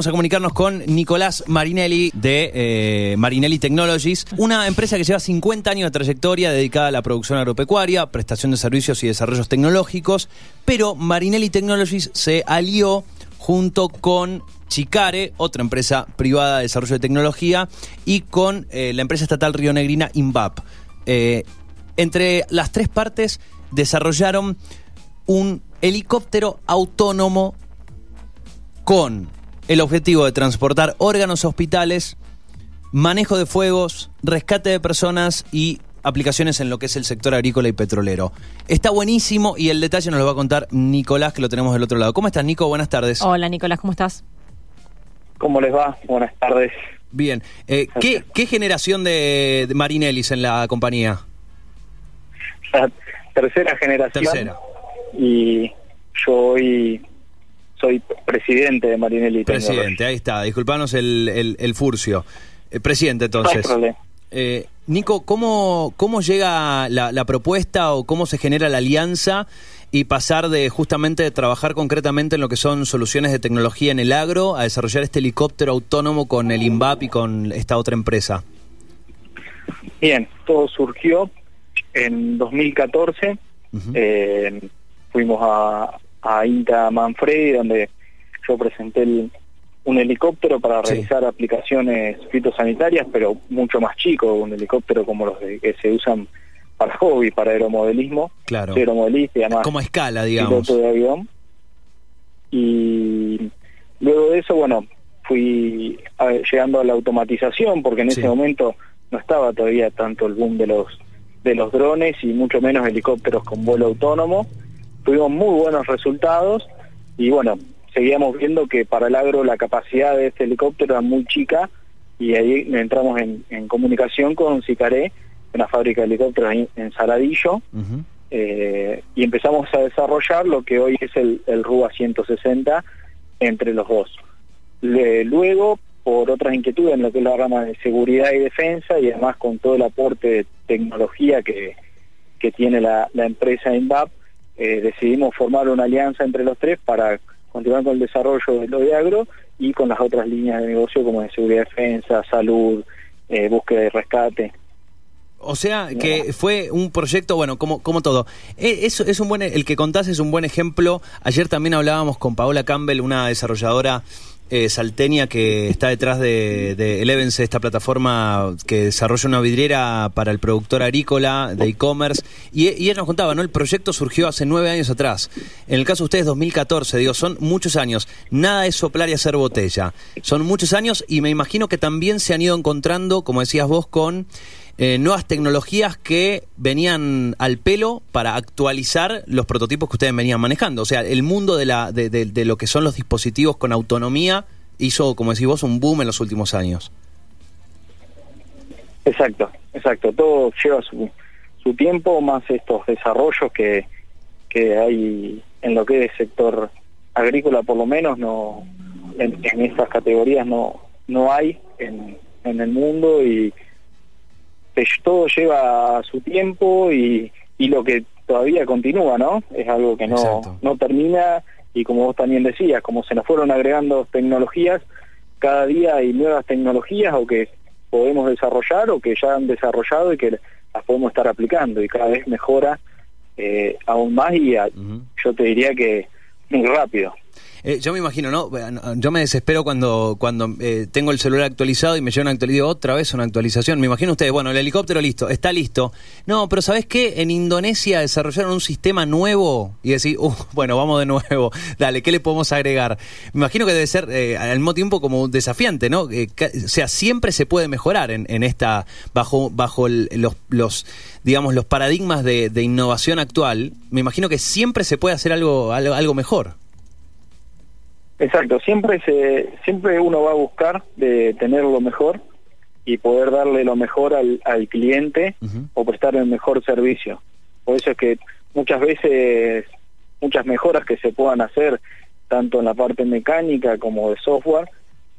vamos a comunicarnos con Nicolás Marinelli de eh, Marinelli Technologies, una empresa que lleva 50 años de trayectoria dedicada a la producción agropecuaria, prestación de servicios y desarrollos tecnológicos, pero Marinelli Technologies se alió junto con Chicare, otra empresa privada de desarrollo de tecnología, y con eh, la empresa estatal rionegrina INVAP. Eh, entre las tres partes desarrollaron un helicóptero autónomo con el objetivo de transportar órganos a hospitales, manejo de fuegos, rescate de personas y aplicaciones en lo que es el sector agrícola y petrolero. Está buenísimo y el detalle nos lo va a contar Nicolás, que lo tenemos del otro lado. ¿Cómo estás, Nico? Buenas tardes. Hola, Nicolás, ¿cómo estás? ¿Cómo les va? Buenas tardes. Bien. Eh, ¿qué, ¿qué, generación de, de Marinellis en la compañía? La tercera generación. Tercera. Y yo hoy soy presidente de Marinelli. Presidente, ahí está. Disculpanos el, el, el furcio. Eh, presidente, entonces. No hay. Eh, Nico, ¿cómo, ¿cómo llega la, la, propuesta o cómo se genera la alianza y pasar de justamente de trabajar concretamente en lo que son soluciones de tecnología en el agro a desarrollar este helicóptero autónomo con el INVAP y con esta otra empresa? Bien, todo surgió en 2014. Uh -huh. eh, fuimos a, a INTA Manfredi, donde yo presenté el, un helicóptero para realizar sí. aplicaciones fitosanitarias, pero mucho más chico, un helicóptero como los de, que se usan para hobby, para aeromodelismo. Claro. Aeromodelista y además como a escala, digamos. Piloto de avión. Y luego de eso, bueno, fui a, llegando a la automatización, porque en sí. ese momento no estaba todavía tanto el boom de los de los drones y mucho menos helicópteros con vuelo autónomo. Tuvimos muy buenos resultados y bueno, seguíamos viendo que para el agro la capacidad de este helicóptero era muy chica y ahí entramos en, en comunicación con Sicaré, una fábrica de helicópteros en, en Saladillo, uh -huh. eh, y empezamos a desarrollar lo que hoy es el, el RUA 160 entre los dos. Le, luego, por otras inquietudes en lo que es la rama de seguridad y defensa, y además con todo el aporte de tecnología que, que tiene la, la empresa INVAP, eh, decidimos formar una alianza entre los tres para continuar con el desarrollo de lo de agro y con las otras líneas de negocio como de seguridad y defensa, salud, eh, búsqueda y rescate. O sea, que fue un proyecto, bueno, como, como todo. Es, es un buen, el que contás es un buen ejemplo. Ayer también hablábamos con Paola Campbell, una desarrolladora eh, salteña que está detrás de, de Elevense, esta plataforma que desarrolla una vidriera para el productor agrícola de e-commerce. Y, y, ella nos contaba, ¿no? El proyecto surgió hace nueve años atrás. En el caso de ustedes, 2014, digo, son muchos años. Nada es soplar y hacer botella. Son muchos años y me imagino que también se han ido encontrando, como decías vos, con eh, nuevas tecnologías que venían al pelo para actualizar los prototipos que ustedes venían manejando. O sea, el mundo de, la, de, de, de, lo que son los dispositivos con autonomía hizo, como decís vos, un boom en los últimos años. Exacto, exacto. Todo lleva su, su tiempo, más estos desarrollos que, que hay en lo que es sector agrícola, por lo menos, no en, en estas categorías no, no hay en, en el mundo y todo lleva su tiempo y, y lo que todavía continúa, ¿no? Es algo que no, no termina y como vos también decías, como se nos fueron agregando tecnologías, cada día hay nuevas tecnologías o que podemos desarrollar o que ya han desarrollado y que las podemos estar aplicando y cada vez mejora eh, aún más y a, uh -huh. yo te diría que muy rápido. Eh, yo me imagino, ¿no? Yo me desespero cuando, cuando eh, tengo el celular actualizado y me llega una actualización, otra vez una actualización. Me imagino ustedes, bueno, el helicóptero listo, está listo. No, pero ¿sabes qué? En Indonesia desarrollaron un sistema nuevo y decir, uh, bueno, vamos de nuevo, dale, ¿qué le podemos agregar? Me imagino que debe ser eh, al mismo tiempo como desafiante, ¿no? Eh, o sea, siempre se puede mejorar en, en esta, bajo, bajo el, los, los, digamos, los paradigmas de, de, innovación actual. Me imagino que siempre se puede hacer algo, algo, algo mejor. Exacto, siempre se, siempre uno va a buscar de tener lo mejor y poder darle lo mejor al, al cliente uh -huh. o prestar el mejor servicio. Por eso es que muchas veces, muchas mejoras que se puedan hacer, tanto en la parte mecánica como de software,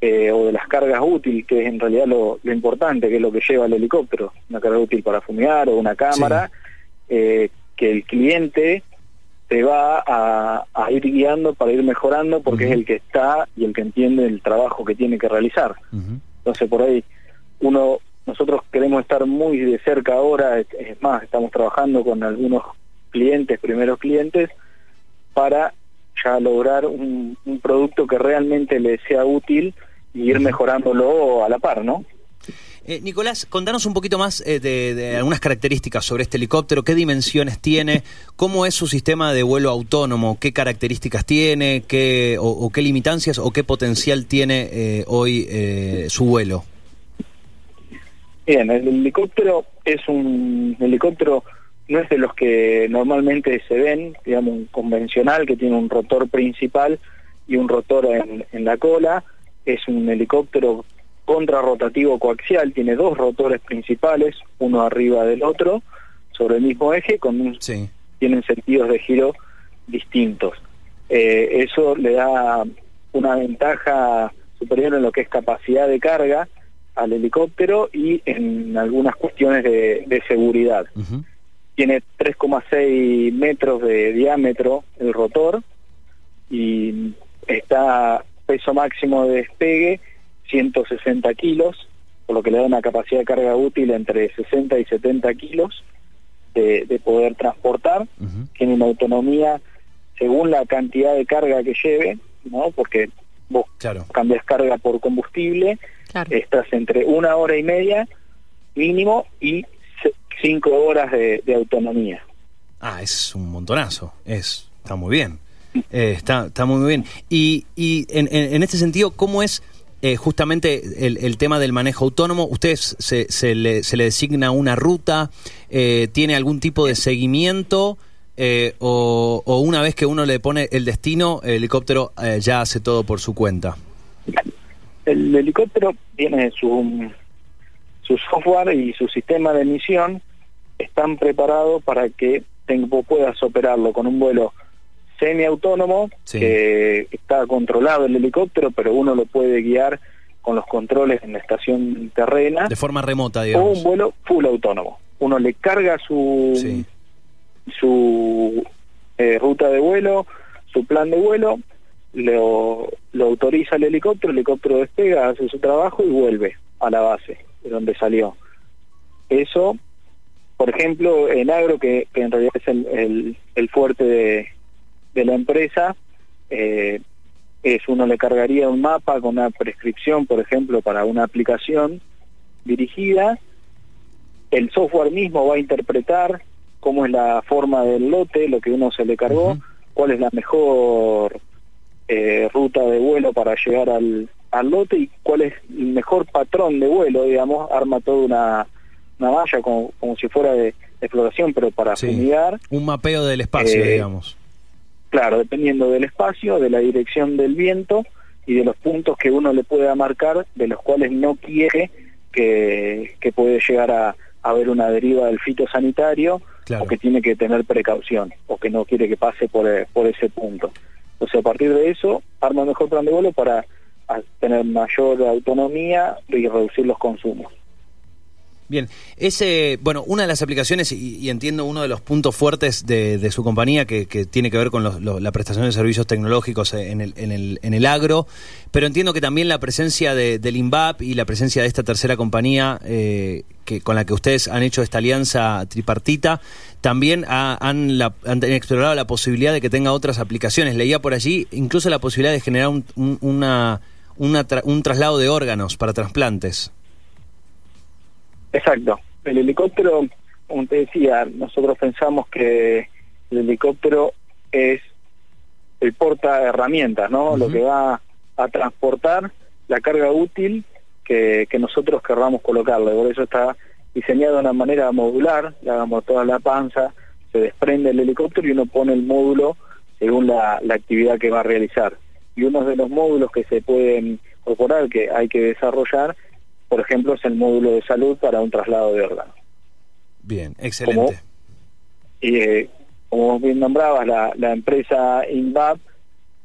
eh, o de las cargas útiles, que es en realidad lo, lo, importante, que es lo que lleva el helicóptero, una carga útil para fumigar o una cámara, sí. eh, que el cliente te va a, ir guiando para ir mejorando porque es el que está y el que entiende el trabajo que tiene que realizar. Entonces por ahí uno nosotros queremos estar muy de cerca ahora, es más, estamos trabajando con algunos clientes, primeros clientes, para ya lograr un, producto que realmente le sea útil y ir mejorándolo a la par, ¿no? Eh, Nicolás, contanos un poquito más eh, de, algunas características sobre este helicóptero, qué dimensiones tiene, cómo es su sistema de vuelo autónomo, qué características tiene, qué, o, qué limitancias o qué potencial tiene eh, hoy su vuelo. Bien, el helicóptero es un helicóptero, no es de los que normalmente se ven, digamos, un convencional que tiene un rotor principal y un rotor en la cola. Es un helicóptero contrarrotativo coaxial, tiene dos rotores principales, uno arriba del otro, sobre el mismo eje, con un, tienen sentidos de giro distintos. Eh, eso le da una ventaja superior en lo que es capacidad de carga al helicóptero y en algunas cuestiones de, seguridad. Tiene 3,6 metros de diámetro el rotor y está peso máximo de despegue 160 kilos, por lo que le da una capacidad de carga útil entre 60 y 70 kilos de, poder transportar. Tiene una autonomía según la cantidad de carga que lleve, ¿no? Porque vos cambias carga por combustible, estás entre una hora y media mínimo y cinco horas de, autonomía. Ah, es un montonazo, es está muy bien, eh, está, está muy bien. Y, y en, en, este sentido, ¿cómo es eh, justamente el, tema del manejo autónomo. ¿Ustedes se, se, le, se le designa una ruta? Eh, ¿Tiene algún tipo de seguimiento? Eh, o, una vez que uno le pone el destino, el helicóptero ya hace todo por su cuenta? El helicóptero tiene su, su software y su sistema de emisión están preparados para que puedas operarlo con un vuelo semiautónomo, que está controlado el helicóptero, pero uno lo puede guiar con los controles en la estación terrena. De forma remota, digamos. O un vuelo full autónomo. Uno le carga su, su eh, ruta de vuelo, su plan de vuelo, lo, lo autoriza el helicóptero, el helicóptero despega, hace su trabajo y vuelve a la base de donde salió. Eso, por ejemplo, en agro, que, en realidad es el, el fuerte de, de la empresa, eh, es uno le cargaría un mapa con una prescripción, por ejemplo, para una aplicación dirigida, el software mismo va a interpretar cómo es la forma del lote, lo que uno se le cargó, cuál es la mejor eh, ruta de vuelo para llegar al, al lote y cuál es el mejor patrón de vuelo, digamos, arma toda una, una malla como, como si fuera de, exploración, pero para sí. Un mapeo del espacio, eh, digamos. Claro, dependiendo del espacio, de la dirección del viento y de los puntos que uno le pueda marcar, de los cuales no quiere que, que puede llegar a, haber una deriva del fitosanitario o que tiene que tener precaución o que no quiere que pase por, por ese punto. Entonces, a partir de eso, arma mejor plan de vuelo para tener mayor autonomía y reducir los consumos. Bien, ese, bueno, una de las aplicaciones, y, entiendo uno de los puntos fuertes de, su compañía que, tiene que ver con la prestación de servicios tecnológicos en el, en, el, en el agro, pero entiendo que también la presencia de, del INVAP y la presencia de esta tercera compañía eh, que, con la que ustedes han hecho esta alianza tripartita, también han, han, explorado la posibilidad de que tenga otras aplicaciones. Leía por allí incluso la posibilidad de generar un, una, un traslado de órganos para trasplantes. Exacto. El helicóptero, como te decía, nosotros pensamos que el helicóptero es el porta herramientas, ¿no? Lo que va a transportar la carga útil que, que nosotros querramos colocarle. Por eso está diseñado de una manera modular, le hagamos toda la panza, se desprende el helicóptero y uno pone el módulo según la, la actividad que va a realizar. Y uno de los módulos que se pueden incorporar, que hay que desarrollar, por ejemplo, es el módulo de salud para un traslado de órganos. Bien, excelente. y eh, como bien nombrabas, la, la empresa INVAP,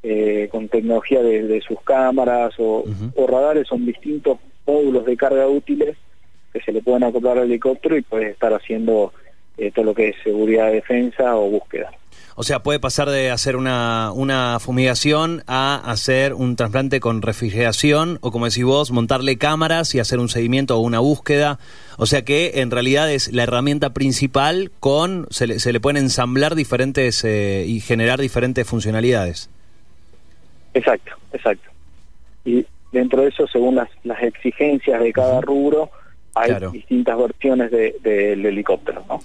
eh, con tecnología de, sus cámaras o, radares, son distintos módulos de carga útiles que se le pueden acoplar al helicóptero y puede estar haciendo eh, todo lo que es seguridad, defensa o búsqueda. O sea, puede pasar de hacer una, una fumigación a hacer un trasplante con refrigeración o, como decís vos, montarle cámaras y hacer un seguimiento o una búsqueda. O sea que en realidad es la herramienta principal con, se le, se le pueden ensamblar diferentes eh, y generar diferentes funcionalidades. Exacto, exacto. Y dentro de eso, según las, las exigencias de cada rubro, hay distintas versiones del de, helicóptero, ¿no?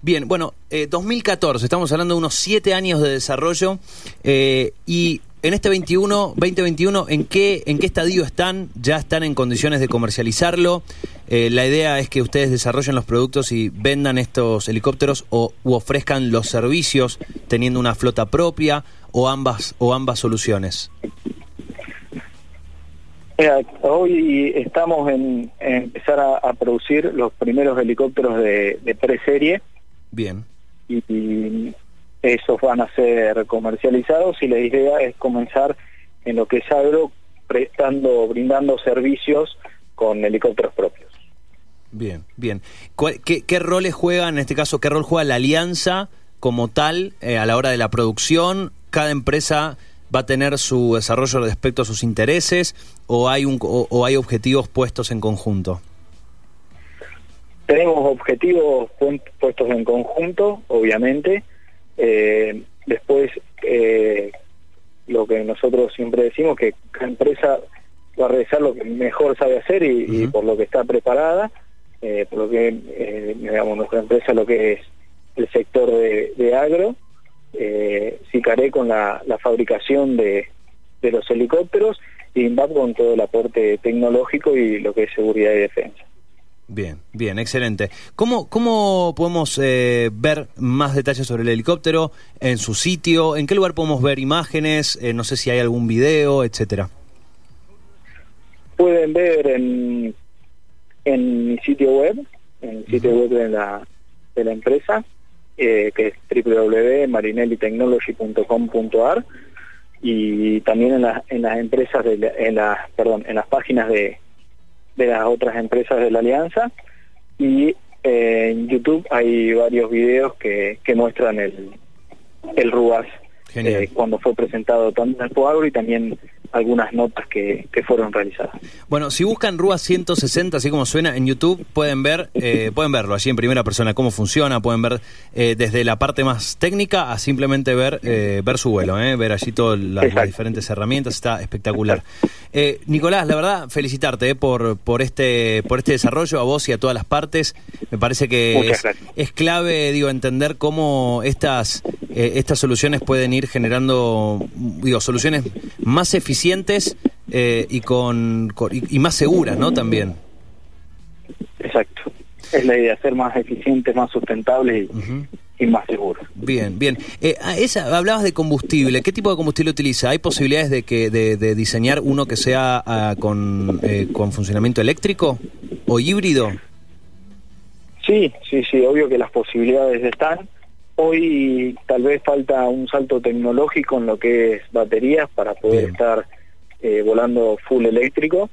Bien, bueno, 2014, eh, estamos hablando de unos siete años de desarrollo eh, y en este 21, 2021, ¿en qué, ¿en qué estadio están? ¿Ya están en condiciones de comercializarlo? Eh, la idea es que ustedes desarrollen los productos y vendan estos helicópteros o u ofrezcan los servicios teniendo una flota propia o ambas, o ambas soluciones. hoy estamos en, empezar a, producir los primeros helicópteros de, de pre-serie Bien. Y, esos van a ser comercializados y la idea es comenzar en lo que es agro prestando, brindando servicios con helicópteros propios. Bien, bien. ¿Qué, qué roles juega, en este caso, qué rol juega la alianza como tal eh, a la hora de la producción? ¿Cada empresa va a tener su desarrollo respecto a sus intereses o hay, un, o hay objetivos puestos en conjunto? Tenemos objetivos puestos en conjunto, obviamente. Eh, después, eh, lo que nosotros siempre decimos, que cada empresa va a realizar lo que mejor sabe hacer y, por lo que está preparada, eh, por lo que, digamos, nuestra empresa lo que es el sector de, agro, Sicaré con la, fabricación de, de los helicópteros y INVAP con todo el aporte tecnológico y lo que es seguridad y defensa. Bien, bien, excelente. ¿Cómo, cómo podemos eh, ver más detalles sobre el helicóptero en su sitio? ¿En qué lugar podemos ver imágenes? Eh, no sé si hay algún video, etcétera. Pueden ver en, en mi sitio web, en el sitio web de la, de la empresa, eh, que es www.marinellitechnology.com.ar y también en, las en las empresas, de en las, perdón, en las páginas de de las otras empresas de la alianza. Y eh, en YouTube hay varios videos que, que muestran el, el RUAS eh, cuando fue presentado tanto en el y también algunas notas que, que, fueron realizadas. Bueno, si buscan RUA 160, así como suena en YouTube, pueden ver, eh, pueden verlo allí en primera persona cómo funciona, pueden ver eh, desde la parte más técnica a simplemente ver eh, ver su vuelo, ver allí todas las, diferentes herramientas, está espectacular. Nicolás, la verdad, felicitarte por por este por este desarrollo a vos y a todas las partes. Me parece que es, es, clave, digo, entender cómo estas estas soluciones pueden ir generando, digo, soluciones más eficientes eficientes eh, y, con, y, más seguras, ¿no? También. Exacto. Es la idea, ser más eficientes, más sustentables y, más seguros. Bien, bien. Eh, esa, hablabas de combustible. ¿Qué tipo de combustible utiliza? ¿Hay posibilidades de que de, diseñar uno que sea ah, con, eh, con funcionamiento eléctrico o híbrido? Sí, sí, sí, obvio que las posibilidades están. Hoy tal vez falta un salto tecnológico en lo que es baterías para poder estar eh, volando full eléctrico,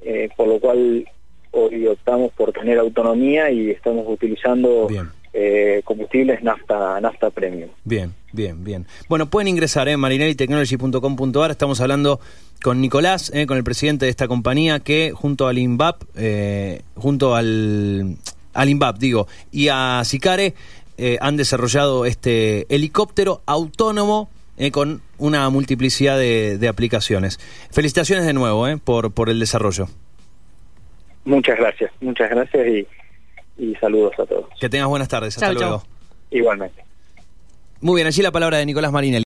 eh, por lo cual hoy optamos por tener autonomía y estamos utilizando eh, combustibles nafta nafta premium. Bien, bien, bien. Bueno, pueden ingresar en marinelitechnology.com.ar. Estamos hablando con Nicolás, con el presidente de esta compañía que junto al INVAP, junto al al INVAP, digo, y a Sicare eh, han desarrollado este helicóptero autónomo eh, con una multiplicidad de, aplicaciones. Felicitaciones de nuevo eh, por, por el desarrollo. Muchas gracias, muchas gracias y, saludos a todos. Que tengas buenas tardes, hasta luego. Igualmente. Muy bien, allí la palabra de Nicolás Marinelli.